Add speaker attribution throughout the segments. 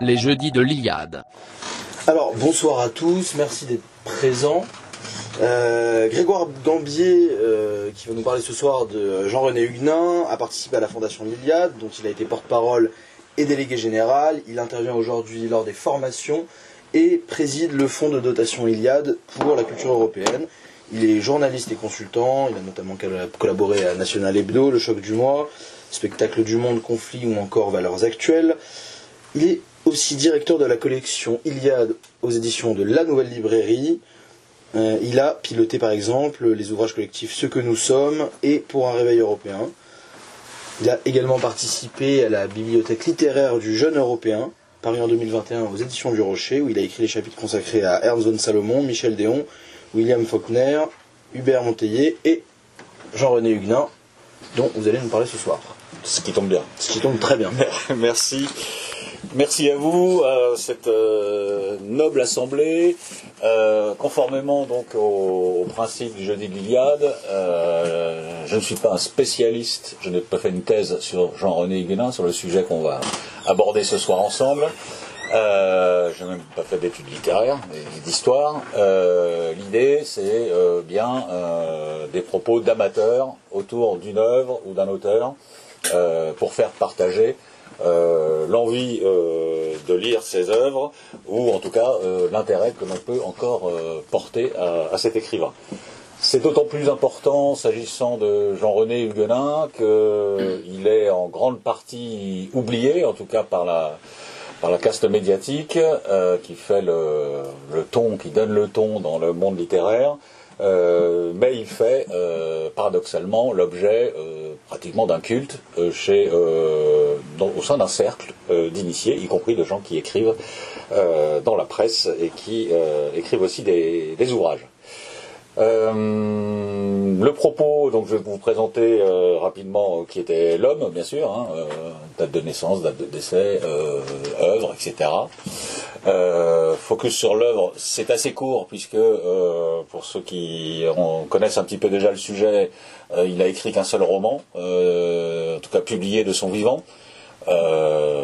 Speaker 1: les jeudis de l'Iliade.
Speaker 2: Alors, bonsoir à tous, merci d'être présents. Euh, Grégoire Gambier, euh, qui va nous parler ce soir de Jean-René Huguenin, a participé à la fondation l'Iliade, dont il a été porte-parole et délégué général. Il intervient aujourd'hui lors des formations et préside le fonds de dotation Iliade pour la culture européenne. Il est journaliste et consultant, il a notamment collaboré à National Hebdo, Le Choc du Mois, Spectacle du Monde, Conflit ou encore Valeurs Actuelles. Aussi directeur de la collection Iliade aux éditions de La Nouvelle Librairie. Euh, il a piloté par exemple les ouvrages collectifs Ce que nous sommes et Pour un réveil européen. Il a également participé à la bibliothèque littéraire du Jeune Européen, paru en 2021 aux éditions du Rocher, où il a écrit les chapitres consacrés à Ernst von Salomon, Michel Déon, William Faulkner, Hubert Monteiller et Jean-René Huguenin, dont vous allez nous parler ce soir.
Speaker 3: Ce qui tombe bien.
Speaker 2: Ce qui tombe très bien.
Speaker 3: Merci. Merci à vous, à cette euh, noble assemblée. Euh, conformément donc au, du jeudi de l'Iliade, euh, je ne suis pas un spécialiste, je n'ai pas fait une thèse sur Jean-René Huguenin, sur le sujet qu'on va aborder ce soir ensemble. je n'ai même pas fait d'études littéraires et d'histoire. L'idée, c'est bien des propos d'amateurs autour d'une œuvre ou d'un auteur pour faire partager euh, l'envie euh, de lire ses œuvres, ou en tout cas euh, l'intérêt que l'on peut encore porter à, cet écrivain. C'est d'autant plus important s'agissant de Jean-René Huguenin qu'il est en grande partie oublié, en tout cas par la, par la caste médiatique, qui fait le, le, ton, qui donne le ton dans le monde littéraire. Euh, mais il fait euh, paradoxalement l'objet euh, pratiquement d'un culte chez, au sein d'un cercle d'initiés, y compris de gens qui écrivent dans la presse et qui écrivent aussi des ouvrages. Euh, le propos, donc je vais vous présenter euh, rapidement qui était l'homme, bien sûr, hein, euh, date de naissance, date de décès, œuvre, etc. focus sur l'œuvre, c'est assez court puisque pour ceux qui connaissent un petit peu déjà le sujet, il a écrit qu'un seul roman, en tout cas publié de son vivant.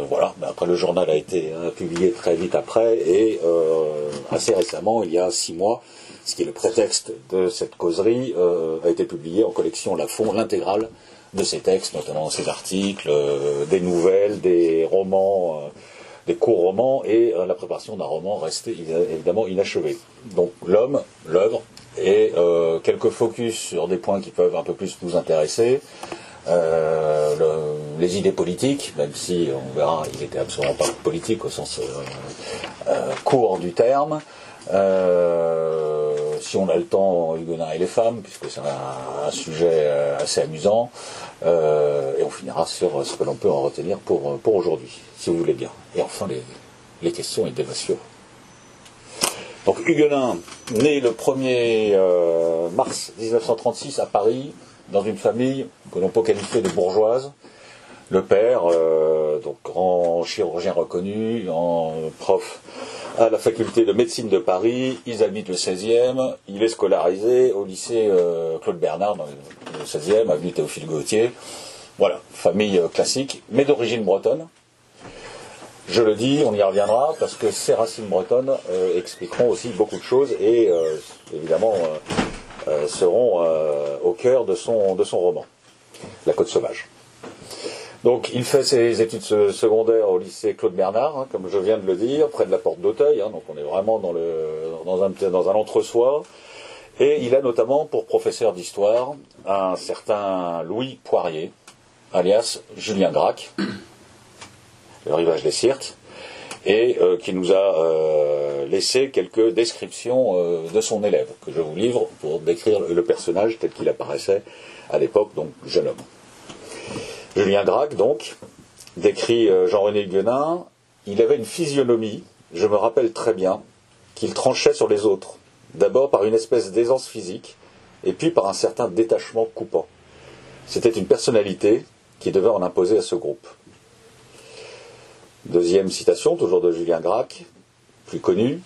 Speaker 3: Voilà, mais après le journal a été publié très vite après et assez récemment, il y a six mois, ce qui est le prétexte de cette causerie, euh, a été publié en collection Lafond, l'intégrale de ces textes, notamment ses articles, euh, des nouvelles, des romans, euh, des courts romans et la préparation d'un roman resté évidemment inachevé. Donc l'homme, l'œuvre, et quelques focus sur des points qui peuvent un peu plus nous intéresser. Les idées politiques, même si on verra, il n'était absolument pas politique au sens court du terme. Euh, si on a le temps, Huguenin et les femmes, puisque c'est un, sujet euh, assez amusant. Euh, et on finira sur ce que l'on peut en retenir pour, pour aujourd'hui, si vous voulez bien. Et enfin, les, les questions et dévotions. Donc Huguenin, né le 1er mars 1936 à Paris, dans une famille que l'on peut qualifier de bourgeoise. Le père, donc grand chirurgien reconnu, en prof à la faculté de médecine de Paris. Ils habitent le 16e. Il est scolarisé au lycée euh, Claude Bernard, dans le 16e, avenue Théophile Gautier. Voilà, famille euh, classique, mais d'origine bretonne. Je le dis, on y reviendra, parce que ces racines bretonnes euh, expliqueront aussi beaucoup de choses et évidemment seront au cœur de son roman, La Côte sauvage. Donc il fait ses études secondaires au lycée Claude Bernard, hein, comme je viens de le dire, près de la porte d'Auteuil, hein, donc on est vraiment dans, un, entre-soi. Et il a notamment pour professeur d'histoire un certain Louis Poirier, alias Julien Gracq, le rivage des Sirtes, et euh, qui nous a euh, laissé quelques descriptions euh, de son élève, que je vous livre pour décrire le personnage tel qu'il apparaissait à l'époque, donc jeune homme. Julien Gracq, donc, décrit euh, Jean-René Guenin, il avait une physionomie, je me rappelle très bien, qu'il tranchait sur les autres, d'abord par une espèce d'aisance physique, et puis par un certain détachement coupant. C'était une personnalité qui devait en imposer à ce groupe. Deuxième citation, toujours de Julien Gracq, plus connu.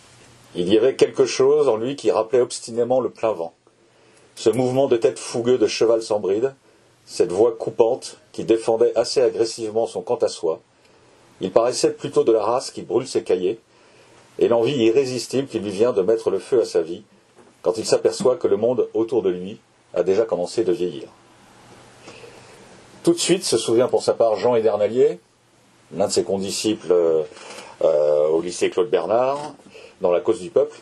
Speaker 3: Il y avait quelque chose en lui qui rappelait obstinément le plein vent. Ce mouvement de tête fougueux de cheval sans bride, cette voix coupante qui défendait assez agressivement son quant à soi, Il paraissait plutôt de la race qui brûle ses cahiers, et l'envie irrésistible qui lui vient de mettre le feu à sa vie, quand il s'aperçoit que le monde autour de lui a déjà commencé de vieillir. Tout de suite se souvient pour sa part Jean Edernalier, l'un de ses condisciples euh, euh, au lycée Claude Bernard, dans la cause du peuple.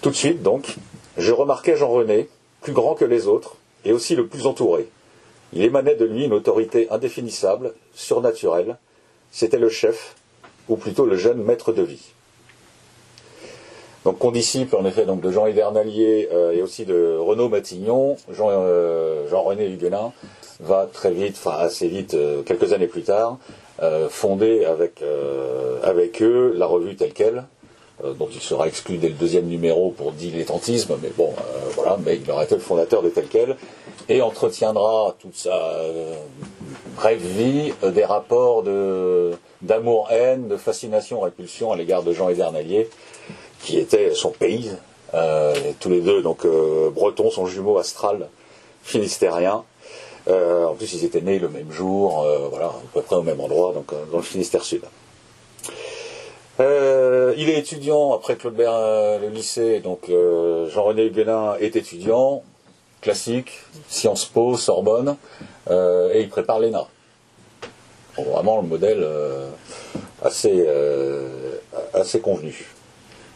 Speaker 3: Tout de suite, donc, je remarquais Jean René, plus grand que les autres, et aussi le plus entouré. Il émanait de lui une autorité indéfinissable, surnaturelle. C'était le chef, ou plutôt le jeune maître de vie. Donc condisciple en effet donc de Jean Hidernalier euh, et aussi de Renaud Matignon, Jean, euh, Jean-René Huguenin va très vite, enfin assez vite, euh, quelques années plus tard, fonder avec, eux la revue telle qu'elle, dont il sera exclu dès le deuxième numéro pour dilettantisme, mais bon, voilà, mais il aura été le fondateur de tel quel, et entretiendra toute sa brève vie des rapports de, d'amour-haine, de fascination-répulsion à l'égard de Jean Hidernalier, qui était son pays. Euh, tous les deux, donc euh, bretons, son jumeau astral finistérien. Euh, en plus, ils étaient nés le même jour, voilà, à peu près au même endroit, donc dans le Finistère Sud. il est étudiant après Claude Bernard, le lycée, donc Jean-René Huguenin est étudiant, classique, Sciences Po, Sorbonne, et il prépare l'ENA. vraiment le modèle assez, assez convenu.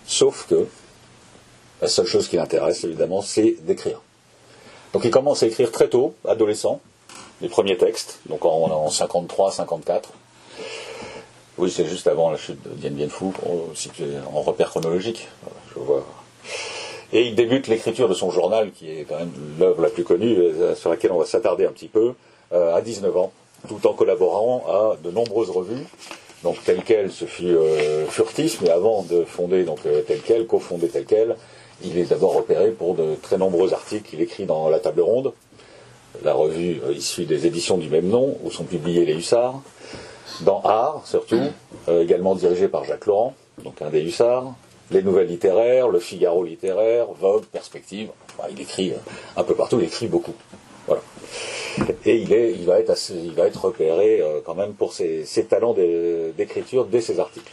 Speaker 3: Sauf que la seule chose qui l'intéresse, évidemment, c'est d'écrire. Donc il commence à écrire très tôt, adolescent, les premiers textes, donc en, 53, 54. Oui, c'est juste avant la chute de Dien Bien Phu, en repère chronologique. Je vois. Et il débute l'écriture de son journal, qui est quand même l'œuvre la plus connue, euh, sur laquelle on va s'attarder un petit peu, euh, à 19 ans, tout en collaborant à de nombreuses revues, donc tel quel, ce fut euh, furtif, mais avant de fonder donc euh, tel quel, cofonder tel quel, il est d'abord repéré pour de très nombreux articles qu'il écrit dans La Table Ronde, la revue issue des éditions du même nom, où sont publiés les Hussards, dans Art surtout, également dirigé par Jacques Laurent, donc un des Hussards, les nouvelles littéraires, le Figaro littéraire, Vogue, Perspective, il écrit un peu partout, il écrit beaucoup. Voilà. Et il, va, être être repéré euh, quand même pour ses, talents d'écriture dès ses articles.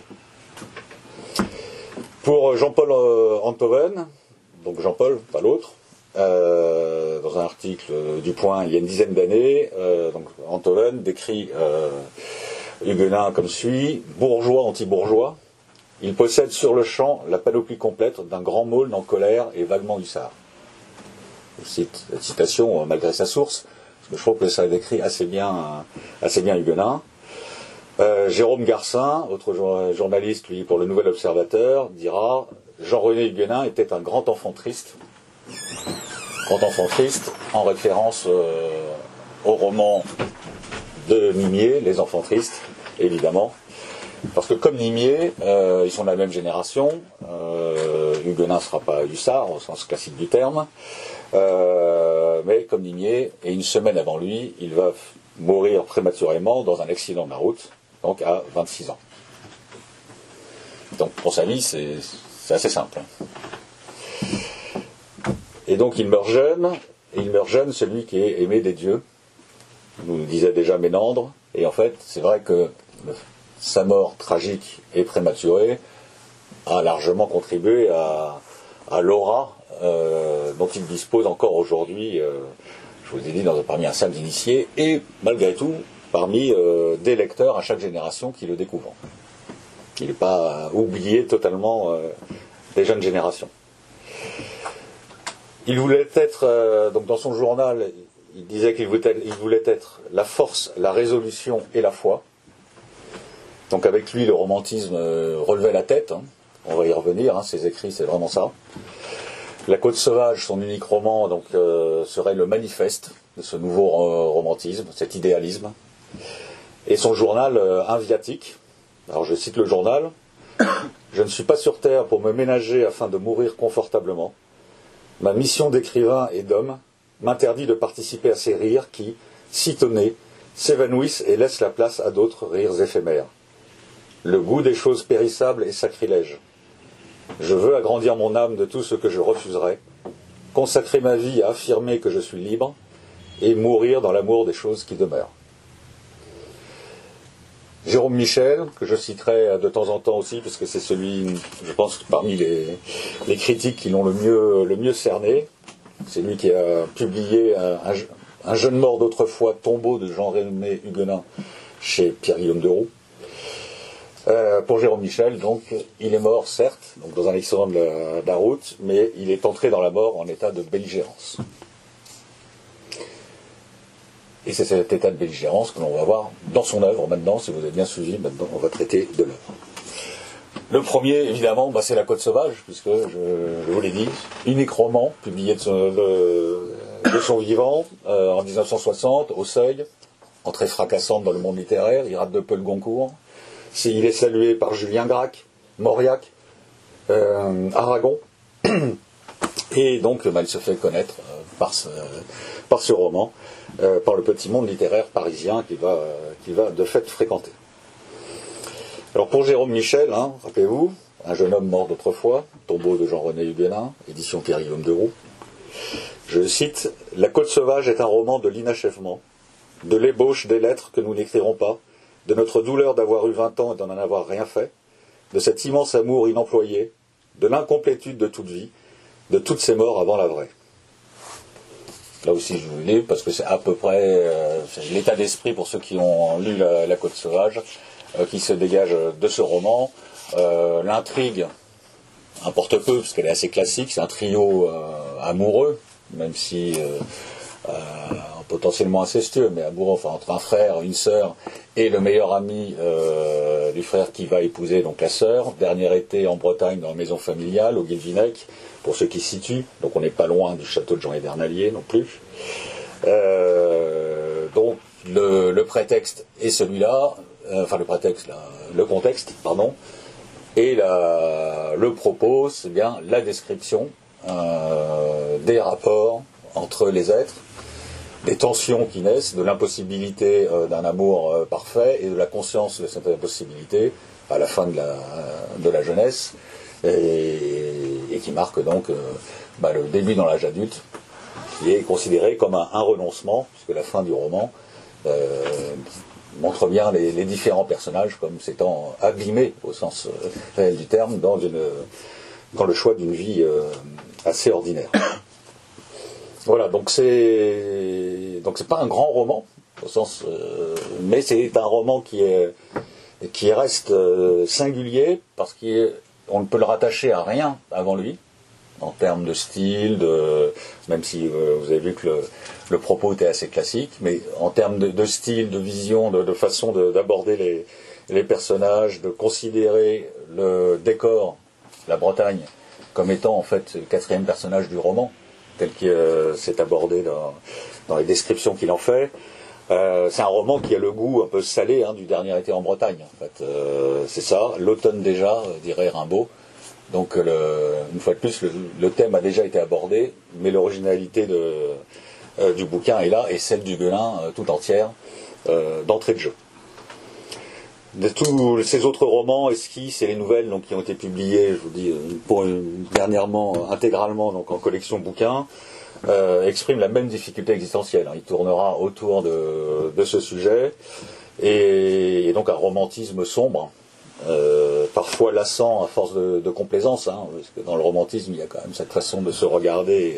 Speaker 3: Pour Jean-Paul euh, Antoven, donc Jean-Paul, pas l'autre, euh, dans un article du Point il y a une dizaine d'années, donc Antoven décrit Huguenin comme suit bourgeois anti-bourgeois. Il possède sur le champ la panoplie complète d'un grand môle en colère et vaguement hussard. Je cite la citation malgré sa source je trouve que ça décrit assez bien, assez bien Huguenin. Euh, Jérôme Garcin, autre journaliste, lui, pour le Nouvel Observateur, dira Jean-René Huguenin était un grand enfant triste. Grand enfant triste, en référence euh, au roman de Nimier, Les enfants tristes, évidemment. Parce que comme Nimier, euh, ils sont de la même génération. Huguenin ne sera pas hussard au sens classique du terme. Euh, mais comme Nimier, et une semaine avant lui, il va mourir prématurément dans un accident de la route, donc à 26 ans. Donc pour sa vie, c'est assez simple. Et donc il meurt jeune, et il meurt jeune celui qui est aimé des dieux, nous disait déjà Ménandre, et en fait c'est vrai que sa mort tragique et prématurée a largement contribué à, l'aura euh, dont il dispose encore aujourd'hui, euh, je vous ai dit, dans, parmi un cercle d'initiés, et malgré tout, parmi euh, des lecteurs à chaque génération qui le découvrent. Il n'est pas oublié totalement des jeunes générations. Il voulait être, donc dans son journal, il disait qu'il voulait, être la force, la résolution et la foi. Donc avec lui, le romantisme relevait la tête. Hein. On va y revenir, hein, ses écrits, c'est vraiment ça. La Côte sauvage, son unique roman, donc, euh, serait le manifeste de ce nouveau romantisme, cet idéalisme. Et son journal euh, inviatique. Alors je cite le journal. Je ne suis pas sur terre pour me ménager afin de mourir confortablement. Ma mission d'écrivain et d'homme m'interdit de participer à ces rires qui, citonnés, s'évanouissent et laissent la place à d'autres rires éphémères. Le goût des choses périssables est sacrilège. Je veux agrandir mon âme de tout ce que je refuserai, consacrer ma vie à affirmer que je suis libre et mourir dans l'amour des choses qui demeurent. Jérôme Michel, que je citerai de temps en temps aussi, parce que c'est celui, je pense, parmi les, critiques qui l'ont le mieux, cerné. C'est lui qui a publié un, un jeune mort d'autrefois, tombeau de Jean-René Huguenin, chez Pierre-Guillaume de Roux. Euh, pour Jérôme Michel, donc, il est mort, certes, dans un accident de la, route, mais il est entré dans la mort en état de belligérance. Et c'est cet état de belligérance que l'on va voir dans son œuvre maintenant, si vous avez bien suivi, maintenant on va traiter de l'œuvre. Le premier, évidemment, bah, c'est La Côte Sauvage, puisque, je, vous l'ai dit, unique roman publié de son, de son vivant euh, en 1960, au Seuil, entrée fracassante dans le monde littéraire, il rate de peu le Goncourt. Il est salué par Julien Gracq, Mauriac, euh, Aragon, et donc bah, il se fait connaître euh, par, ce, roman, euh, par le petit monde littéraire parisien qu'il va, qu va de fait fréquenter. Alors pour Jérôme Michel, hein, rappelez-vous, un jeune homme mort d'autrefois, tombeau de Jean-René Huguenin, édition Pierre-Guillaume de Roux. Je cite La Côte sauvage est un roman de l'inachèvement, de l'ébauche des lettres que nous n'écrirons pas, de notre douleur d'avoir eu vingt ans et d'en avoir rien fait, de cet immense amour inemployé, de l'incomplétude de toute vie, de toutes ces morts avant la vraie. Là aussi, je vous le parce que c'est à peu près euh, l'état d'esprit pour ceux qui ont lu La, la Côte sauvage euh, qui se dégage de ce roman. Euh, L'intrigue importe peu parce qu'elle est assez classique. C'est un trio amoureux, même si potentiellement incestueux, mais amoureux, enfin entre un frère, une sœur et le meilleur ami euh, du frère qui va épouser donc la sœur. Dernier été en Bretagne dans la maison familiale au Guilvinec, pour ceux qui se situent. Donc on n'est pas loin du château de Jean Edernalier non plus. Euh, donc le, prétexte est celui-là, euh, enfin le prétexte, le contexte, pardon, et le propos, c'est bien la description des rapports entre les êtres des tensions qui naissent, de l'impossibilité euh, d'un amour euh, parfait et de la conscience de cette impossibilité à la fin de la, la jeunesse, et, qui marque donc euh, bah, le début dans l'âge adulte, qui est considéré comme un, renoncement, puisque la fin du roman euh, montre bien les, différents personnages comme s'étant abîmés, au sens réel du terme, dans le choix d'une vie assez ordinaire. Voilà, donc c'est donc c'est pas un grand roman au sens, euh, mais c'est un roman qui est qui reste euh, singulier parce qu'on ne peut le rattacher à rien avant lui en termes de style, même si euh, vous avez vu que le, propos était assez classique, mais en termes de, style, de vision, de, façon d'aborder les personnages, de considérer le décor, la Bretagne, comme étant en fait le quatrième personnage du roman tel que euh, c'est abordé dans, les descriptions qu'il en fait. Euh, c'est un roman qui a le goût un peu salé hein, du dernier été en Bretagne. En fait, euh, c'est ça. L'automne déjà, dirait Rimbaud. Donc, une fois de plus, le, thème a déjà été abordé, mais l'originalité du bouquin est là et celle du Guelin tout entière d'entrée de jeu de tous ces autres romans, esquisses et les nouvelles donc, qui ont été publiées, je vous dis, pour une, dernièrement intégralement donc, en collection bouquins, euh, expriment la même difficulté existentielle. Il tournera autour de, ce sujet et, donc un romantisme sombre, euh, parfois lassant à force de, complaisance, hein, dans le romantisme il y a quand même cette façon de se regarder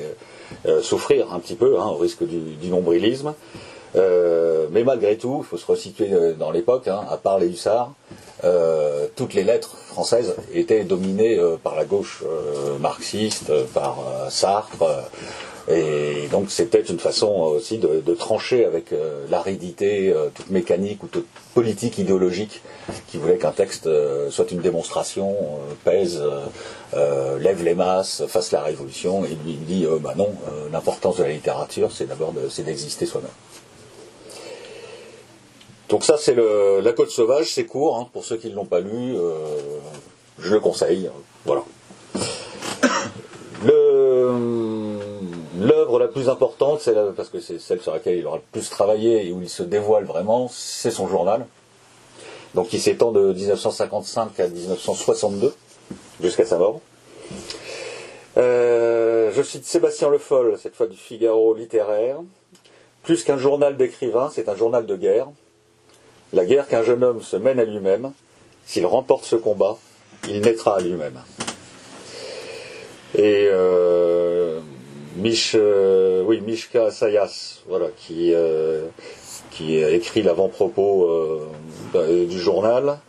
Speaker 3: euh, souffrir un petit peu, hein, au risque du nombrilisme. Euh, mais malgré tout, il faut se resituer dans l'époque, hein, à part les hussards, euh, toutes les lettres françaises étaient dominées euh, par la gauche euh, marxiste, par euh, Sartre, et donc c'était une façon aussi de, trancher avec l'aridité toute mécanique ou toute politique idéologique qui voulait qu'un texte soit une démonstration, pèse, lève les masses, fasse la révolution, et lui dit bah non, l'importance de la littérature c'est d'abord c'est d'exister soi-même. Donc ça, c'est la Côte sauvage, c'est court, hein, pour ceux qui ne l'ont pas lu, euh, je le conseille. Voilà. L'œuvre la plus importante, c'est parce que c'est celle sur laquelle il aura le plus travaillé et où il se dévoile vraiment, c'est son journal. Donc il s'étend de 1955 à 1962, jusqu'à sa mort. Euh, je cite Sébastien Le Foll, cette fois du Figaro littéraire. Plus qu'un journal d'écrivain, c'est un journal de guerre La guerre qu'un jeune homme se mène à lui-même, s'il remporte ce combat, il naîtra à lui-même. Et euh, euh, oui, Mishka Sayas, voilà, qui, euh, qui a écrit l'avant-propos euh, du journal,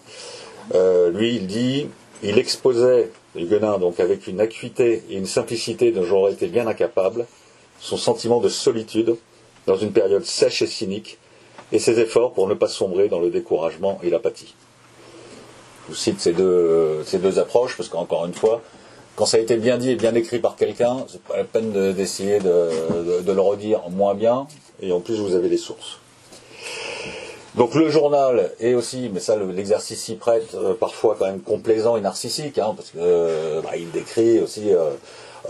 Speaker 3: euh, lui, il dit, il exposait Huguenin, donc avec une acuité et une simplicité dont j'aurais été bien incapable, son sentiment de solitude dans une période sèche et cynique, et ses efforts pour ne pas sombrer dans le découragement et l'apathie. Je vous cite ces deux, ces deux approches, parce qu'encore une fois, quand ça a été bien dit et bien écrit par quelqu'un, c'est pas la peine de- d'essayer de, le redire moins bien, et en plus vous avez des sources. Donc le journal est aussi, mais ça le- l'exercice s'y prête, euh, parfois quand même complaisant et narcissique, hein, parce que euh, bah, il décrit aussi euh,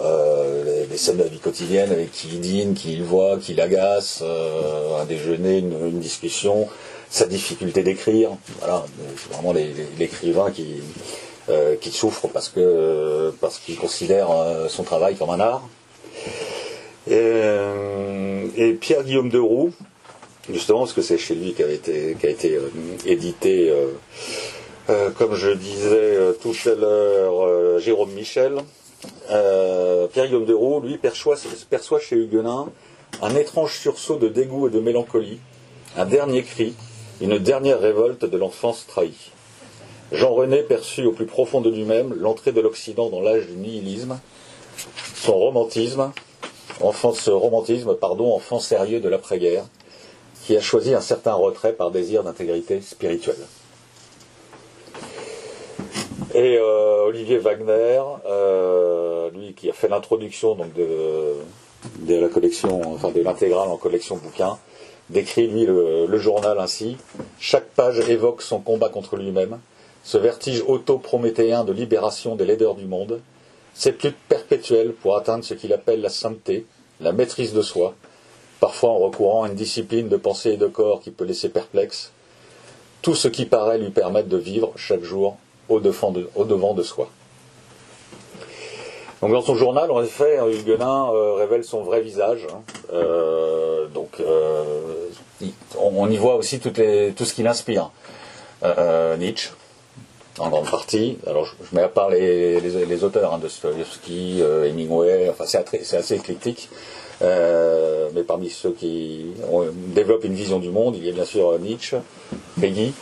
Speaker 3: euh, les, scènes de la vie quotidienne avec qui il dîne, qui il voit, qui l'agace, euh, un déjeuner, une, discussion, sa difficulté d'écrire. Voilà, c'est vraiment l'écrivain qui, euh, qui souffre parce que parce qu'il considère son travail comme un art. Et, Pierre Guillaume de Roux, justement parce que c'est chez lui qu'a été, qu'a été édité, comme je disais tout à l'heure, Jérôme Michel. Euh, Pierre Guillaume de Roux, lui, perçoit, chez Huguenin un étrange sursaut de dégoût et de mélancolie, un dernier cri, une dernière révolte de l'enfance trahie. Jean René perçut au plus profond de lui-même l'entrée de l'Occident dans l'âge du nihilisme, son romantisme, ce romantisme, pardon, enfant sérieux de l'après-guerre, qui a choisi un certain retrait par désir d'intégrité spirituelle. Et euh, Olivier Wagner, euh, lui qui a fait l'introduction donc de, la collection, enfin de l'intégrale en collection bouquin, décrit lui le, le journal ainsi. Chaque page évoque son combat contre lui-même, ce vertige auto-prométhéen de libération des laideurs du monde, cette lutte perpétuelle pour atteindre ce qu'il appelle la sainteté, la maîtrise de soi, parfois en recourant à une discipline de pensée et de corps qui peut laisser perplexe, tout ce qui paraît lui permettre de vivre chaque jour au devant de, soi. Donc dans son journal, en effet, Huguenin euh, révèle son vrai visage. hein. Euh, donc euh, on, y voit aussi tout ce qui l'inspire. Euh, Nietzsche, en grande partie. Alors je, mets à part les, auteurs hein, Hemingway, enfin c'est c'est assez éclectique. Mais parmi ceux qui développent une vision du monde, il y a bien sûr Nietzsche, Peggy,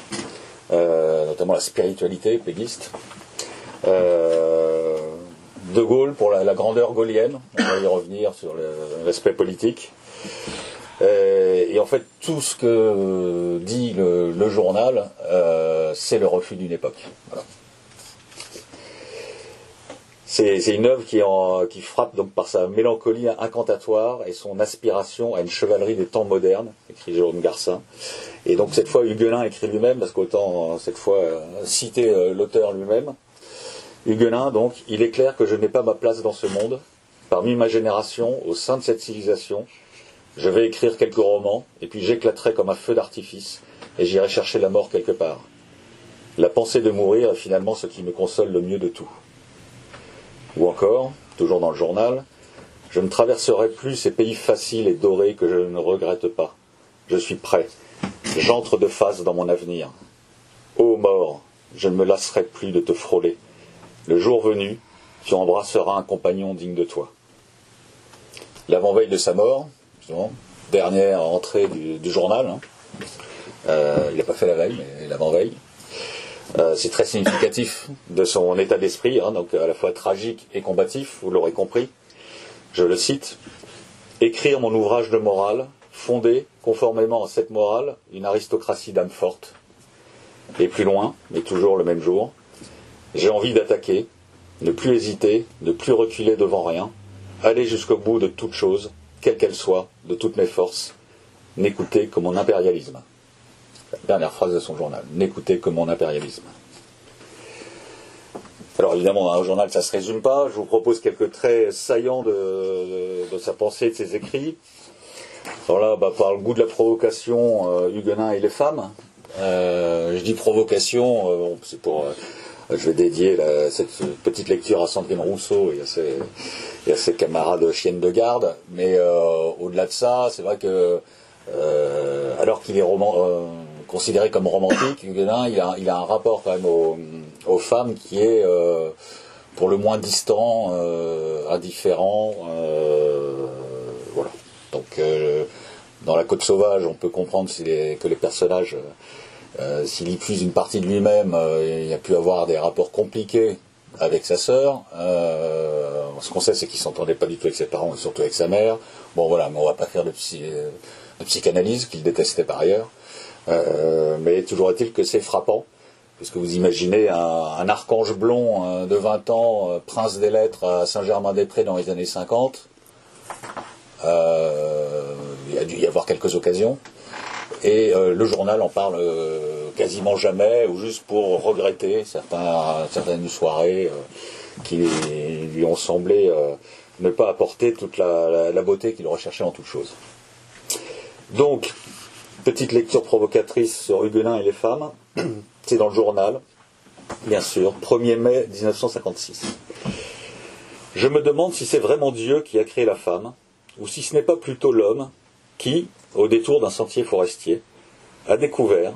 Speaker 3: notamment la spiritualité péguiste. Euh, de Gaulle pour la, grandeur gaulienne, on va y revenir sur l'aspect politique. Euh, et en fait, tout ce que euh, dit le, journal, euh, c'est le refus d'une époque. C'est une œuvre qui frappe donc par sa mélancolie incantatoire et son aspiration à une chevalerie des temps modernes, écrit Jérôme Garcin. Et donc cette fois, Huguenin écrit lui-même, parce qu'autant euh, cette fois euh, citer euh, l'auteur lui-même. Huguenin, donc, il est clair que je n'ai pas ma place dans ce monde. Parmi ma génération, au sein de cette civilisation, je vais écrire quelques romans, et puis j'éclaterai comme un feu d'artifice, et j'irai chercher la mort quelque part. La pensée de mourir est finalement ce qui me console le mieux de tout. Ou encore, toujours dans le journal, je ne traverserai plus ces pays faciles et dorés que je ne regrette pas. Je suis prêt. J'entre de face dans mon avenir. Ô mort, je ne me lasserai plus de te frôler. Le jour venu, tu embrasseras un compagnon digne de toi. L'avant-veille de sa mort, dernière entrée du, du journal, hein. Euh, il n'a pas fait la veille, mais l'avant-veille. Euh, c'est très significatif de son état d'esprit, hein, donc à la fois tragique et combatif, vous l'aurez compris. Je le cite Écrire mon ouvrage de morale, fonder, conformément à cette morale, une aristocratie d'âme forte. Et plus loin, mais toujours le même jour, j'ai envie d'attaquer, ne plus hésiter, ne plus reculer devant rien, aller jusqu'au bout de toute chose, quelle qu'elle soit, de toutes mes forces, n'écouter que mon impérialisme. Dernière phrase de son journal, n'écouter que mon impérialisme. Alors évidemment, un journal, ça ne se résume pas. Je vous propose quelques traits saillants de, sa pensée de ses écrits. Alors là, bah, par le goût de la provocation, euh, Huguenin et les femmes. Euh, je dis provocation, euh, c'est pour... je vais dédier cette petite lecture à Sandrine Rousseau et à ses, et à ses camarades chiennes de garde. Mais au-delà de ça, c'est vrai que alors qu'il est roman, considéré comme romantique, il a, un rapport quand même aux, femmes qui est pour le moins distant, indifférent. voilà. Donc dans la Côte sauvage, on peut comprendre que les personnages, s'il y puise une partie de lui-même, il a pu avoir des rapports compliqués avec sa sœur. ce qu'on sait, c'est qu'il s'entendait pas du tout avec ses parents et surtout avec sa mère. Bon voilà, mais on va pas faire de, psychanalyse qu'il détestait par ailleurs. Euh, mais toujours est-il que c'est frappant, puisque vous imaginez un, archange blond euh, de 20 ans, euh, prince des lettres à Saint-Germain-des-Prés dans les années 50. il y a dû y avoir quelques occasions. Et le journal en parle quasiment jamais, ou juste pour regretter certaines soirées qui lui ont semblé ne pas apporter toute la, beauté qu'il recherchait en toute chose. Donc, petite lecture provocatrice sur Huguenin et les femmes. C'est dans le journal, bien sûr, 1er mai 1956. Je me demande si c'est vraiment Dieu qui a créé la femme, ou si ce n'est pas plutôt l'homme qui, au détour d'un sentier forestier, a découvert,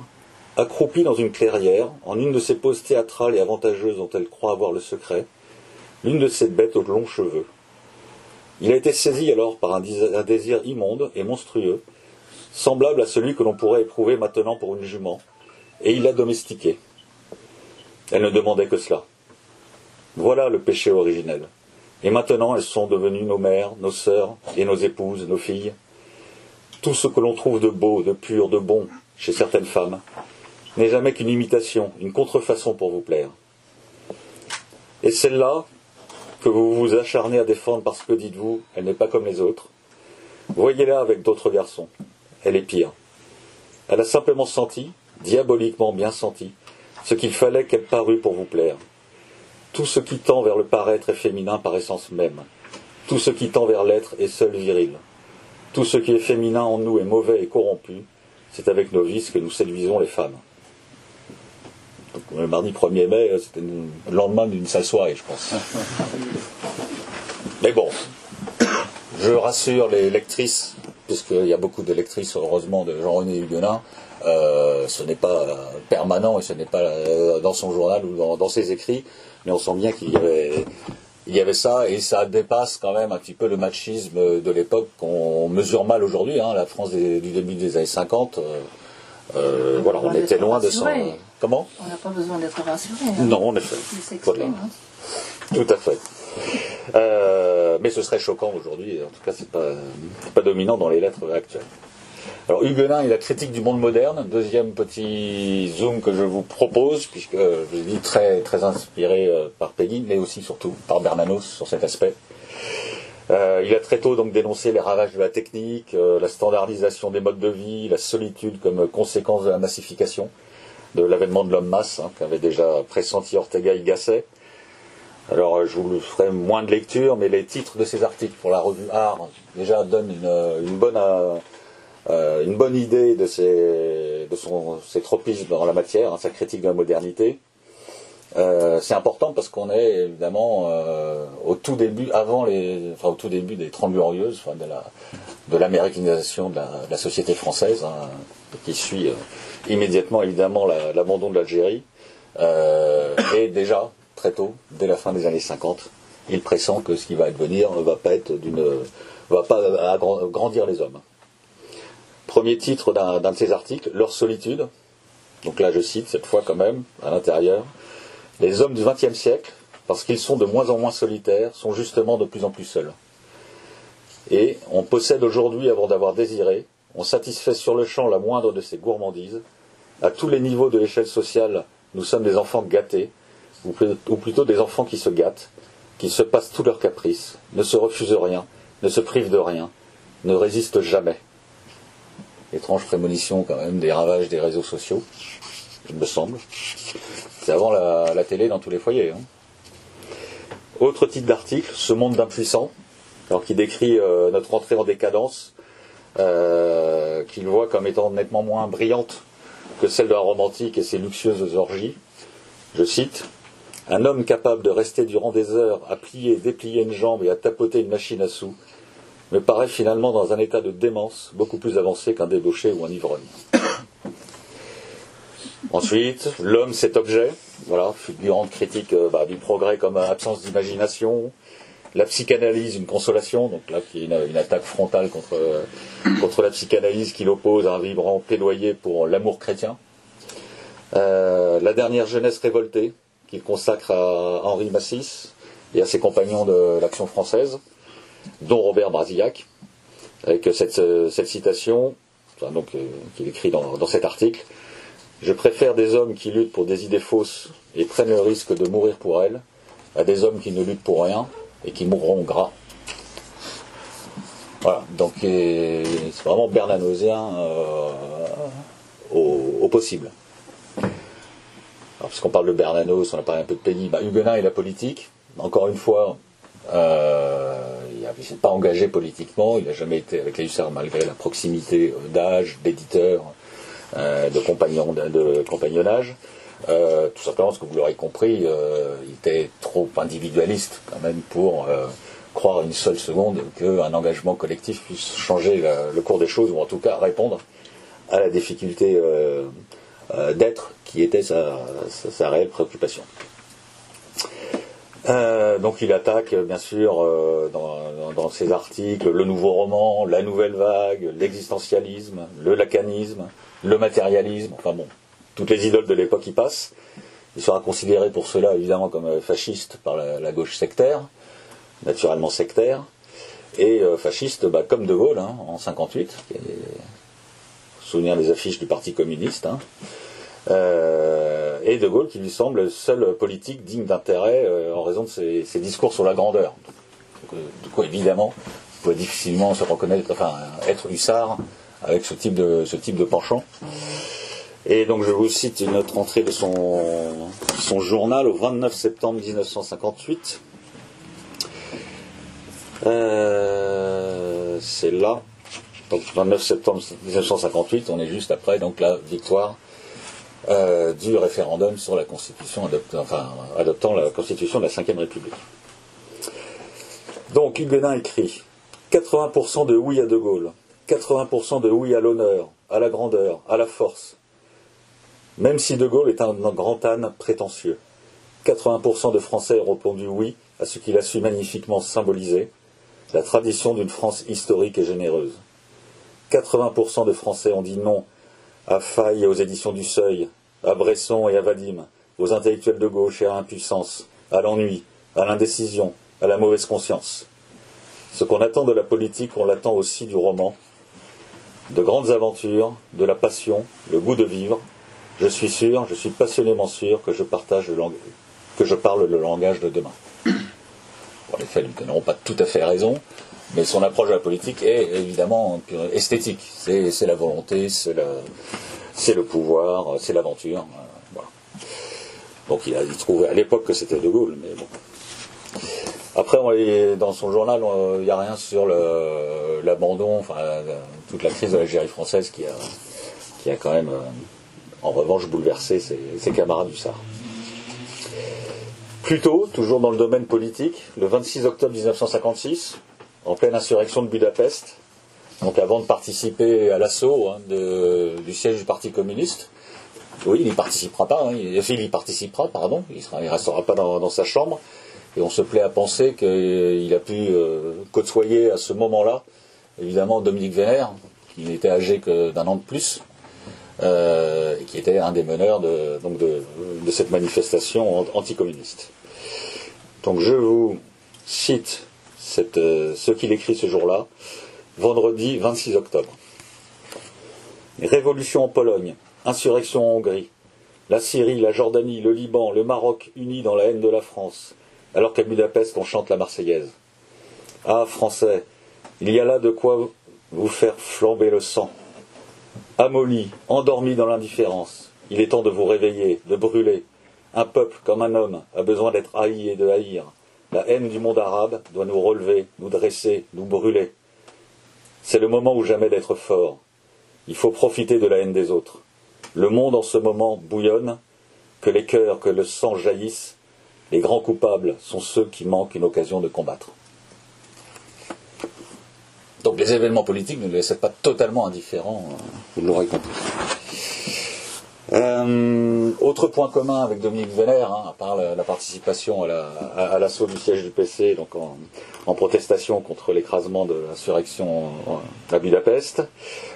Speaker 3: accroupi dans une clairière, en une de ces poses théâtrales et avantageuses dont elle croit avoir le secret, l'une de ces bêtes aux longs cheveux, il a été saisi alors par un désir immonde et monstrueux, semblable à celui que l'on pourrait éprouver maintenant pour une jument, et il l'a domestiquée. Elle ne demandait que cela. Voilà le péché originel. Et maintenant elles sont devenues nos mères, nos sœurs et nos épouses, nos filles. Tout ce que l'on trouve de beau, de pur, de bon chez certaines femmes n'est jamais qu'une imitation, une contrefaçon pour vous plaire. Et celle-là, que vous vous acharnez à défendre parce que dites-vous, elle n'est pas comme les autres. Voyez-la avec d'autres garçons. Elle est pire. Elle a simplement senti, diaboliquement bien senti, ce qu'il fallait qu'elle parût pour vous plaire. Tout ce qui tend vers le paraître est féminin par essence même. Tout ce qui tend vers l'être est seul viril. Tout ce qui est féminin en nous est mauvais et corrompu. C'est avec nos vices que nous séduisons les femmes le mardi 1er mai, euh, c'était le lendemain d'une sale soirée, je pense. Mais bon, je rassure les lectrices, puisqu'il y a beaucoup de lectrices, heureusement, de Jean-René Huguenin. Euh, ce n'est pas permanent et ce n'est pas euh, dans son journal ou dans, ses écrits, mais on sent bien qu'il y avait, il y avait ça et ça dépasse quand même un petit peu le machisme de l'époque qu'on mesure mal aujourd'hui. Hein, la France du début des années 50, voilà, on était loin de ça. Comment?
Speaker 1: On n'a pas besoin d'être rassuré. Hein.
Speaker 3: Non, en effet. Hein. Tout à fait. Euh, mais ce serait choquant aujourd'hui. En tout cas, c'est pas pas dominant dans les lettres actuelles. Alors Huguenin et la critique du monde moderne, deuxième petit zoom que je vous propose, puisque je dis très très inspiré euh, par Peggy, mais aussi surtout par Bernanos sur cet aspect. Euh, il a très tôt donc dénoncé les ravages de la technique, la standardisation des modes de vie, la solitude comme conséquence de la massification de l'avènement de l'homme masse, hein, qu'avait déjà pressenti Ortega y Gasset. Alors je vous ferai moins de lecture, mais les titres de ces articles pour la revue Art déjà donnent une, bonne, euh, une bonne idée de ses, de son, ses tropismes dans la matière, hein, sa critique de la modernité. Euh, c'est important parce qu'on est évidemment euh, au tout début, avant les, enfin au tout début des Trente de la de l'américanisation de, la, société française, hein, qui suit immédiatement évidemment l'abandon de l'Algérie. Euh, et déjà, très tôt, dès la fin des années 50, il pressent que ce qui va advenir ne va pas être d'une, va pas grandir les hommes. Premier titre d'un de ses articles, Leur solitude. Donc là, je cite cette fois quand même, à l'intérieur. Les hommes du XXe siècle, parce qu'ils sont de moins en moins solitaires, sont justement de plus en plus seuls. Et on possède aujourd'hui avant d'avoir désiré, on satisfait sur le champ la moindre de ces gourmandises. À tous les niveaux de l'échelle sociale, nous sommes des enfants gâtés, ou plutôt des enfants qui se gâtent, qui se passent tous leurs caprices, ne se refusent rien, ne se privent de rien, ne résistent jamais. Étrange prémonition quand même des ravages des réseaux sociaux, il me semble. C'est avant la, télé dans tous les foyers. Hein. Autre titre d'article, Ce monde d'impuissants, alors qui décrit euh, notre entrée en décadence, euh, qu'il voit comme étant nettement moins brillante que celle de la romantique et ses luxueuses orgies. Je cite Un homme capable de rester durant des heures à plier déplier une jambe et à tapoter une machine à sous me paraît finalement dans un état de démence beaucoup plus avancé qu'un débauché ou un ivrogne. Ensuite, l'homme, cet objet, voilà, figurante critique euh, bah, du progrès comme absence d'imagination, la psychanalyse, une consolation, donc là, qui est une, attaque frontale contre, euh, contre la psychanalyse qui l'oppose à un vibrant plaidoyer pour l'amour chrétien. Euh, la dernière jeunesse révoltée, qu'il consacre à Henri Massis et à ses compagnons de l'Action française, dont Robert Brasillac, avec cette, cette citation, donc, euh, qu'il écrit dans, dans cet article. Je préfère des hommes qui luttent pour des idées fausses et prennent le risque de mourir pour elles, à des hommes qui ne luttent pour rien et qui mourront gras. Voilà, donc c'est vraiment bernanosien euh, au possible. Alors, puisqu'on parle de Bernanos, on a parlé un peu de pays, bah, Huguenin et la politique. Encore une fois, euh, il ne s'est pas engagé politiquement, il n'a jamais été avec les hussards malgré la proximité euh, d'âge, d'éditeur, euh, de, compagnons, de, compagnonnage. Tout simplement parce que vous l'aurez compris, il était trop individualiste quand même pour croire une seule seconde qu'un engagement collectif puisse changer le cours des choses, ou en tout cas répondre à la difficulté euh, d'être qui était sa, réelle préoccupation. Euh, donc il attaque euh, bien sûr dans, ses articles le nouveau roman, la nouvelle vague, l'existentialisme, le lacanisme, le matérialisme, enfin bon, toutes les idoles de l'époque y passent. Il sera considéré pour cela évidemment comme fasciste par la, gauche sectaire, naturellement sectaire, et fasciste bah, comme De Gaulle hein, en 58, qui est- souvenir des affiches du Parti communiste. hein. Euh, et De Gaulle qui lui semble le seul politique digne d'intérêt euh, en raison de ses, discours sur la grandeur. Euh, du coup, évidemment, on peut difficilement se reconnaître, enfin, être hussard avec ce type de, ce type de penchant. Et donc, je vous cite une autre entrée de son, son journal au 29 septembre 1958. Euh, c'est là, donc 29 septembre 1958, on est juste après donc la victoire euh, du référendum sur la Constitution, enfin, adoptant la Constitution de la Ve République. Donc Huguenin écrit 80% de oui à De Gaulle, 80% de oui à l'honneur, à la grandeur, à la force. Même si De Gaulle est un grand âne prétentieux, 80% de Français ont répondu oui à ce qu'il a su magnifiquement symboliser, la tradition d'une France historique et généreuse. 80% de Français ont dit non à Faille et aux éditions du Seuil, à Bresson et à Vadim, aux intellectuels de gauche et à l'impuissance, à l'ennui, à l'indécision, à la mauvaise conscience. Ce qu'on attend de la politique, on l'attend aussi du roman. De grandes aventures, de la passion, le goût de vivre. Je suis sûr, je suis passionnément sûr que je partage le que je parle le langage de demain. Les faits ne n'auront pas tout à fait raison, mais son approche de la politique est évidemment esthétique. C'est la volonté, c'est le pouvoir, c'est l'aventure. euh. Donc il a il trouvait à l'époque que c'était De Gaulle, mais bon. Après, dans son journal, il n'y a rien sur l'abandon, enfin toute la crise de l'Algérie française qui a, quand même, euh, en revanche, bouleversé ses, ses camarades du SAR. Plus tôt, toujours dans le domaine politique, le 26 octobre 1956, en pleine insurrection de Budapest, donc avant de participer à l'assaut hein, du siège du Parti communiste, oui, il n'y participera pas, hein, il, y participera, pardon, il ne restera pas dans, sa chambre, et on se plaît à penser qu'il a pu euh, côtoyer à ce moment-là, évidemment, Dominique Vénère, qui n'était âgé que d'un an de plus, euh, et qui était un des meneurs de, de, cette manifestation an- anticommuniste. Donc je vous cite euh, ce qu'il écrit ce jour-là, vendredi 26 octobre. Révolution en Pologne, insurrection en Hongrie, la Syrie, la Jordanie, le Liban, le Maroc unis dans la haine de la France, alors qu'à Budapest on chante la Marseillaise. Ah, Français, il y a là de quoi vous faire flamber le sang. Amoli, endormi dans l'indifférence, il est temps de vous réveiller, de brûler. Un peuple comme un homme a besoin d'être haï et de haïr. La haine du monde arabe doit nous relever, nous dresser, nous brûler. C'est le moment ou jamais d'être fort. Il faut profiter de la haine des autres. Le monde en ce moment bouillonne, que les cœurs, que le sang jaillissent. Les grands coupables sont ceux qui manquent une occasion de combattre. Donc les événements politiques ne le laissent pas totalement indifférent, euh, vous l'aurez compris. Euh, autre point commun avec Dominique Vénère, hein, à part la, participation à la- à- à l'assaut du siège du PC, donc en, protestation contre l'écrasement de l'insurrection à Budapest,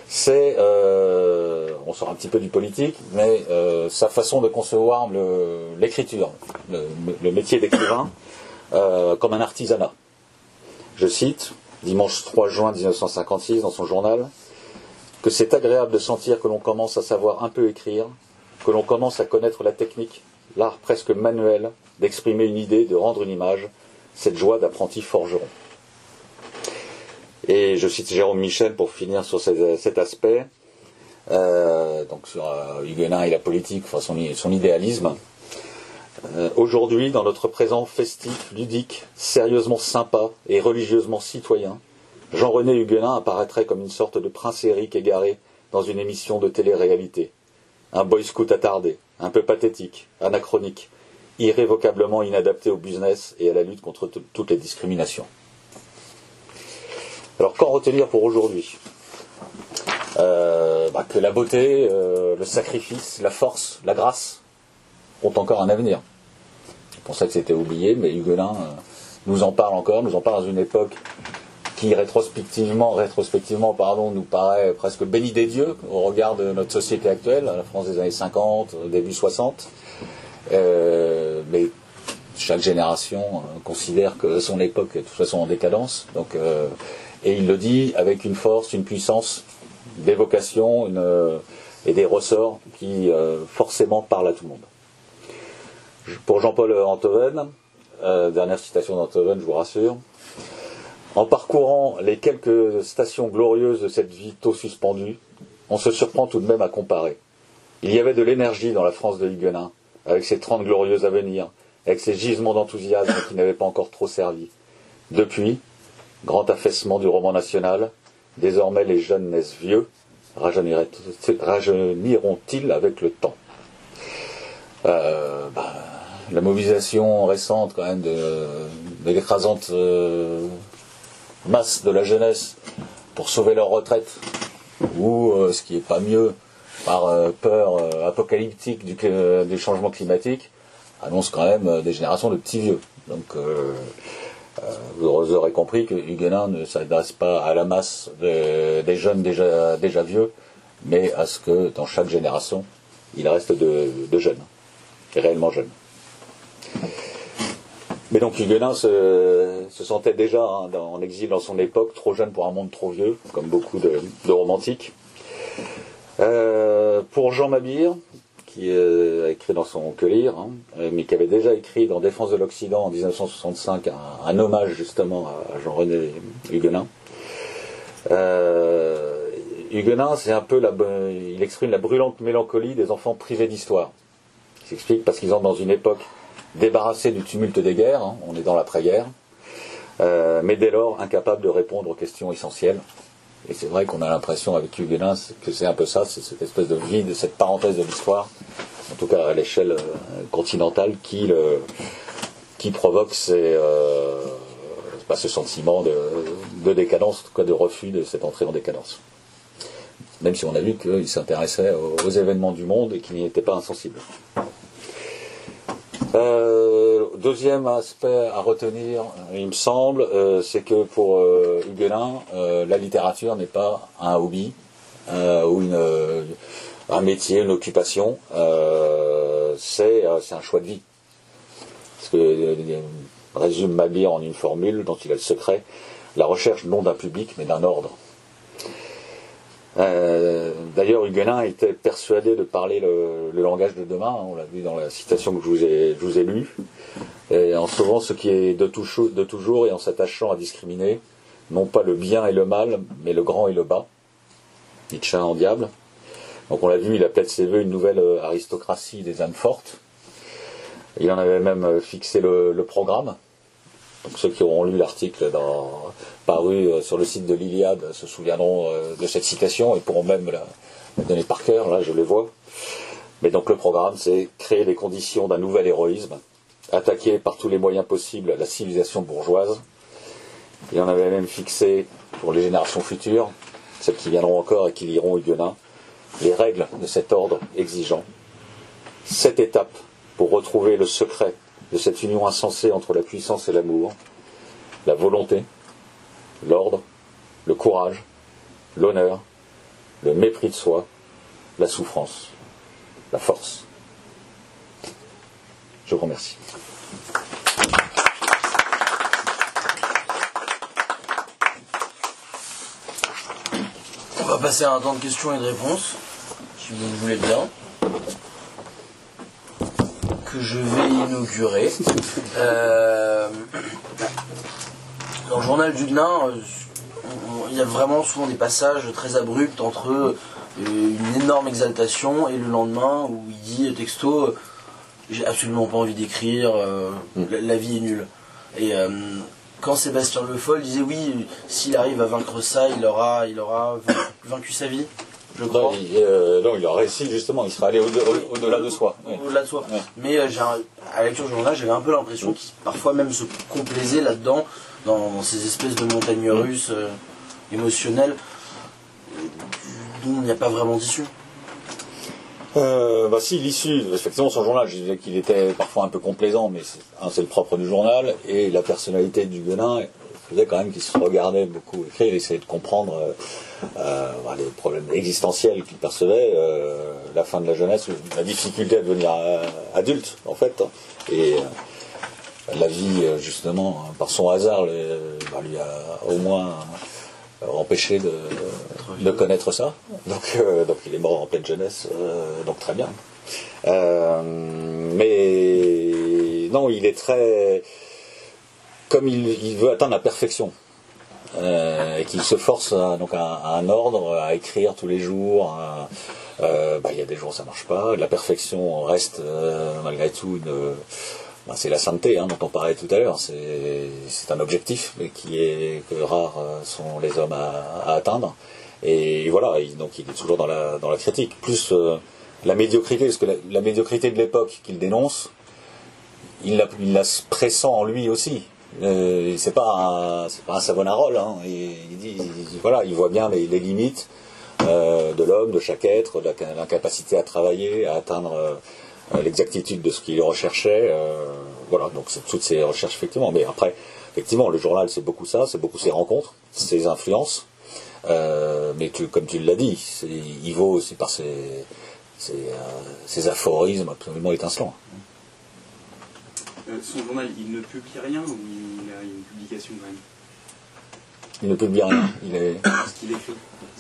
Speaker 3: c'est, euh, on sort un petit peu du politique, mais euh, sa façon de concevoir l'écriture, le, le métier d'écrivain, comme un artisanat. Je cite, dimanche 3 juin 1956, dans son journal, que c'est agréable de sentir que l'on commence à savoir un peu écrire, que l'on commence à connaître la technique, l'art presque manuel d'exprimer une idée, de rendre une image, cette joie d'apprenti forgeron. Et je cite Jérôme Michel pour finir sur cet aspect, euh, donc sur euh, Huguenin et la politique, enfin son idéalisme. Euh, Aujourd'hui, dans notre présent festif, ludique, sérieusement sympa et religieusement citoyen, Jean-René Huguenin apparaîtrait comme une sorte de prince Éric égaré dans une émission de télé-réalité. Un boy scout attardé, un peu pathétique, anachronique, irrévocablement inadapté au business et à la lutte contre toutes les discriminations. Alors qu'en retenir pour aujourd'hui? Euh, bah, Que la beauté, euh, le sacrifice, la force, la grâce ont encore un avenir. Je pensais que c'était oublié, mais Huguenin euh, nous en parle encore, nous en parle dans une époque qui rétrospectivement, rétrospectivement nous paraît presque bénie des dieux au regard de notre société actuelle, la France des années 50, euh, début 60. Euh, mais chaque génération euh, considère que son époque est de toute façon en décadence. Donc, euh, et il le dit avec une force, une puissance d'évocation une, euh, et des ressorts qui forcément parlent à tout le monde. Pour Jean-Paul Antoven, dernière citation d'Antoven, je vous rassure, en parcourant les quelques stations glorieuses de cette vie tôt suspendue, on se surprend tout de même à comparer. Il y avait de l'énergie dans la France de Huguenin, avec ses trente glorieuses à venir, avec ses gisements d'enthousiasme qui n'avaient pas encore trop servi. Depuis, grand affaissement du roman national, désormais les jeunes naissent vieux, rajeuniront-ils avec le temps? Euh, bah, La mobilisation récente quand même de, euh, masse de la jeunesse pour sauver leur retraite, ou euh, ce qui est pas mieux, par euh, peur euh, apocalyptique du, cl- du changement climatique, annonce quand même des générations de petits vieux. Donc vous aurez compris que Huguenin ne s'adresse pas à la masse de- des jeunes déjà, déjà vieux, mais à ce que dans chaque génération, il reste de, jeunes, réellement jeunes. Mais donc Huguenin se, se sentait déjà hein, dans- en exil dans son époque, trop jeune pour un monde trop vieux, comme beaucoup de, romantiques. Euh, pour Jean Mabir, qui euh, a écrit dans son Que lire, hein, euh, mais qui avait déjà écrit dans Défense de l'Occident en 1965 un, hommage justement à Jean-René Huguenin. Euh, Huguenin, c'est un peu il exprime la brûlante mélancolie des enfants privés d'histoire. Il s'explique parce qu'ils entrent dans une époque débarrassée du tumulte des guerres, hein, on est dans l'après-guerre, euh, mais dès lors incapable de répondre aux questions essentielles. Et c'est vrai qu'on a l'impression avec Huguenin que c'est un peu ça, c'est cette espèce de vide, cette parenthèse de l'histoire, en tout cas à l'échelle euh, continentale, qui, qui provoque euh, bah, ce sentiment de, de décadence, en tout cas de refus de cette entrée en décadence. Même si on a vu qu'il s'intéressait aux événements du monde et qu'il n'y était pas insensible. Euh, deuxième aspect à retenir, il me semble, euh, c'est que pour euh, Huguenin, la littérature n'est pas un hobby ou un métier, une occupation. C'est un choix de vie. Parce que résume Mabir en une formule dont il a le secret la recherche non d'un public mais d'un ordre. Euh, D'ailleurs, Huguenin était persuadé de parler le, langage de demain, hein, on l'a vu dans la citation que je vous ai, lue, en sauvant ce qui est de, toujours et en s'attachant à discriminer, non pas le bien et le mal, mais le grand et le bas. Nietzsche en diable. Donc on l'a vu, il appelait de ses voeux une nouvelle euh, aristocratie des âmes fortes. Il en avait même euh, fixé le programme. Ceux qui auront lu l'article paru euh, sur le site de l'Iliade se souviendront euh, de cette citation et pourront même la, donner par cœur, là je les vois. Mais donc le programme c'est créer les conditions d'un nouvel héroïsme, attaquer par tous les moyens possibles la civilisation bourgeoise. Il en avait même fixé pour les générations futures, celles qui viendront encore et qui liront Huguenin, les règles de cet ordre exigeant, sept étapes pour retrouver le secret de cette union insensée entre la puissance et l'amour, la volonté, l'ordre, le courage, l'honneur, le mépris de soi, la souffrance, la force. Je vous remercie.
Speaker 2: On va passer à un temps de questions et de réponses, si vous le voulez bien. Que je vais inaugurer. Euh, dans le journal du Guenin, euh, il y a vraiment souvent des passages très abrupts entre euh, une énorme exaltation et le lendemain où il dit texto J'ai absolument pas envie d'écrire, euh, la, la vie est nulle. Et euh, quand Sébastien Le Foll disait oui, s'il arrive à vaincre ça, il aura, il aura vain- vaincu sa vie, je crois.
Speaker 3: Non, il, euh, non, il a réussi justement, il sera allé au- au- au-delà de soi. Oui.
Speaker 2: Au-delà de soi. Mais euh, un- à la lecture du journal, j'avais un peu l'impression qu'il parfois même se complaisait là-dedans, dans, dans ces espèces de montagnes russes euh, émotionnelles, dont il n'y a pas vraiment d'issue.
Speaker 3: Euh, bah si, l'issue, effectivement, son journal, je disais qu'il était parfois un peu complaisant, mais c'est le propre du journal, et la personnalité du Guenin faisait quand même qu'il se regardait beaucoup écrire, il essayait de comprendre euh, euh, bah, les problèmes existentiels qu'il percevait, euh, la fin de la jeunesse, la difficulté à devenir adulte, en fait, et la vie, justement, par son hasard, bah, lui a au moins empêché de, de connaître ça. Donc, euh, donc il est mort en pleine jeunesse, euh, donc très bien. Euh, mais non, il est très... Comme il, veut atteindre la perfection, euh, et qu'il se force à, donc à, un ordre, à écrire tous les jours, euh, bah, il y a des jours où ça marche pas, la perfection reste euh, malgré tout bah, c'est la sainteté hein, dont on parlait tout à l'heure. C'est un objectif, mais qui est que rares sont les hommes à, atteindre. Et voilà, il- donc il est toujours dans la dans la critique. Plus la médiocrité, parce que la, la médiocrité de l'époque qu'il dénonce, il la, il la pressent en lui aussi. Euh, c'est pas un, c'est pas un Savonarole. Hein. Il, voilà, il voit bien les, limites euh, de l'homme, de chaque être, de l'incapacité à travailler, à atteindre euh, l'exactitude de ce qu'il recherchait. voilà, donc c'est toutes ces recherches effectivement. Mais après, effectivement, le journal c'est beaucoup ça, c'est beaucoup ses rencontres, ses influences. Mais tu- comme tu l'as dit, il vaut aussi par ses, ses aphorismes absolument étincelants.
Speaker 4: Euh, son journal, il ne publie rien ou il a une publication quand même
Speaker 3: Il ne publie rien. Il est...
Speaker 4: Ce qu'il écrit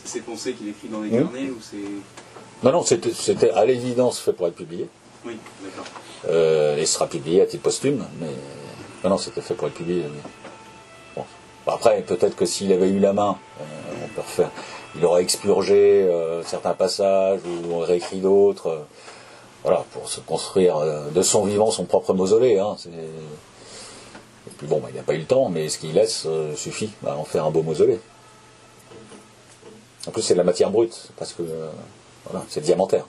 Speaker 4: C'est ses pensées qu'il écrit dans les
Speaker 3: Oui.
Speaker 4: carnets ou c'est.
Speaker 3: Non, non, c'était à l'évidence fait pour être publié.
Speaker 4: Oui, d'accord.
Speaker 3: Euh, et sera publié à titre posthume, mais non, non, c'était fait pour être publié. Bon, Après, peut-être que s'il avait eu la main, euh, on peut refaire. Il aurait expurgé euh, certains passages ou réécrit d'autres. Voilà, pour se construire euh, de son vivant son propre mausolée. Hein, et puis bon, bah, il n'a pas eu le temps, mais ce qu'il laisse euh, suffit à en faire un beau mausolée. En plus, c'est de la matière brute, parce que euh, voilà, c'est diamantaire.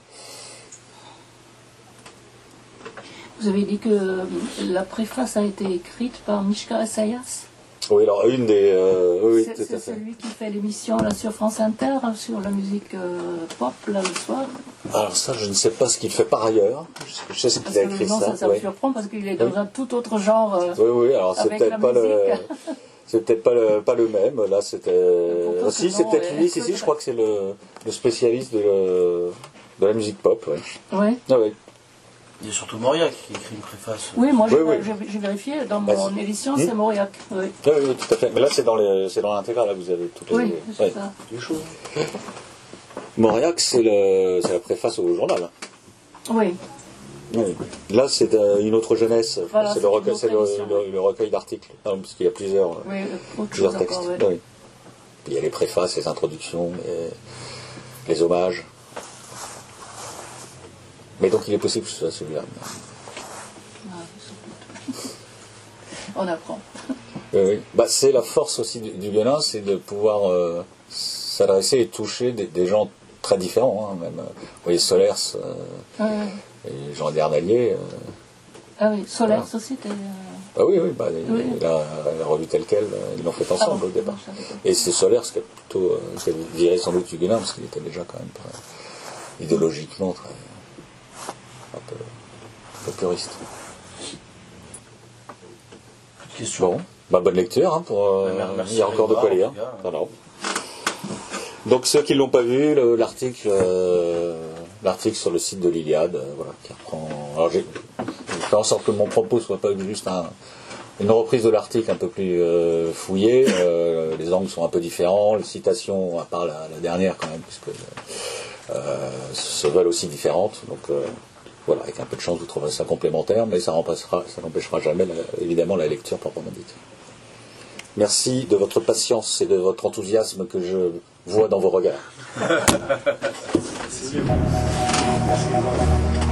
Speaker 1: Vous avez dit que la préface a été écrite par Mishka Assayas.
Speaker 3: Oui, alors une des. euh, oui,
Speaker 1: c'est c'est celui qui fait l'émission là sur France Inter sur la musique euh, pop là le soir.
Speaker 3: Alors ça, je ne sais pas ce qu'il fait par ailleurs. Je- sais ce qu'il a
Speaker 1: que
Speaker 3: écrit
Speaker 1: non,
Speaker 3: ça.
Speaker 1: ça, me surprend parce qu'il est dans
Speaker 3: Oui.
Speaker 1: un tout autre genre. euh,
Speaker 3: oui, oui, alors c'est peut-être pas le. C'est peut-être pas le, pas le même. Là, c'était.
Speaker 1: Pourtant,
Speaker 3: si,
Speaker 1: ce
Speaker 3: c'est peut-être lui. Si, si, je crois que c'est le, le spécialiste de, le- de la musique pop. Oui.
Speaker 1: ouais.
Speaker 3: Ah, oui.
Speaker 2: Il y a surtout Mauriac qui écrit une préface.
Speaker 1: Oui, moi j'ai
Speaker 3: Oui, oui.
Speaker 1: vérifié dans
Speaker 3: Bah,
Speaker 1: mon édition, c'est Mauriac. Oui,
Speaker 3: Ah, oui, oui, tout à fait. Mais là, c'est dans les- c'est dans l'intégral. Là, vous avez toutes les.
Speaker 1: oui c'est
Speaker 3: ouais.
Speaker 1: ça.
Speaker 3: Mauriac, c'est la préface au journal.
Speaker 1: Oui,
Speaker 3: Oui. Là, c'est euh, une autre jeunesse.
Speaker 1: Voilà,
Speaker 3: c'est le recueil,
Speaker 1: autre
Speaker 3: c'est le,
Speaker 1: édition.
Speaker 3: le- le recueil d'articles. Non, parce qu'il y a plusieurs. euh,
Speaker 1: oui, autre
Speaker 3: plusieurs textes.
Speaker 1: encore. oui.
Speaker 3: Il y a les préfaces, les introductions, les, les hommages. Mais donc il est possible que ce soit celui-là.
Speaker 1: Ah. On apprend.
Speaker 3: Oui, oui. Bah, c'est la force aussi du, du c'est de pouvoir euh, s'adresser et toucher des, des gens très différents. hein, même, euh, vous voyez, Solers euh,
Speaker 1: Ouais.
Speaker 3: et Jean Dernalier. euh,
Speaker 1: Ah oui, Solaire Société. euh,
Speaker 3: ah oui, oui, bah,
Speaker 1: Oui.
Speaker 3: La, la revue telle quelle, euh, ils l'ont fait ensemble
Speaker 1: Ah,
Speaker 3: au départ. Et c'est Solers qui a plutôt euh, qui a viré sans doute du Guénin, parce qu'il était déjà quand même très, idéologiquement très, peu, un peu puriste.
Speaker 2: Questions.
Speaker 3: Bon, bah, bonne lecture hein, pour. euh,
Speaker 2: merci
Speaker 3: il y a encore de quoi lire. Donc ceux qui l'ont pas vu, le- l'article, euh, l'article sur le site de l'Iliade, euh, voilà, qui reprend. Alors j'ai fait en sorte que mon propos soit pas juste un- une reprise de l'article un peu plus euh, fouillée. Les angles sont un peu différents, les citations, à part la, la dernière quand même, puisque se veulent aussi différentes. Donc voilà, avec un peu de chance, vous trouverez ça complémentaire, mais ça n'empêchera jamais la- évidemment la lecture proprement dite. Merci de votre patience et de votre enthousiasme que je vois dans vos regards.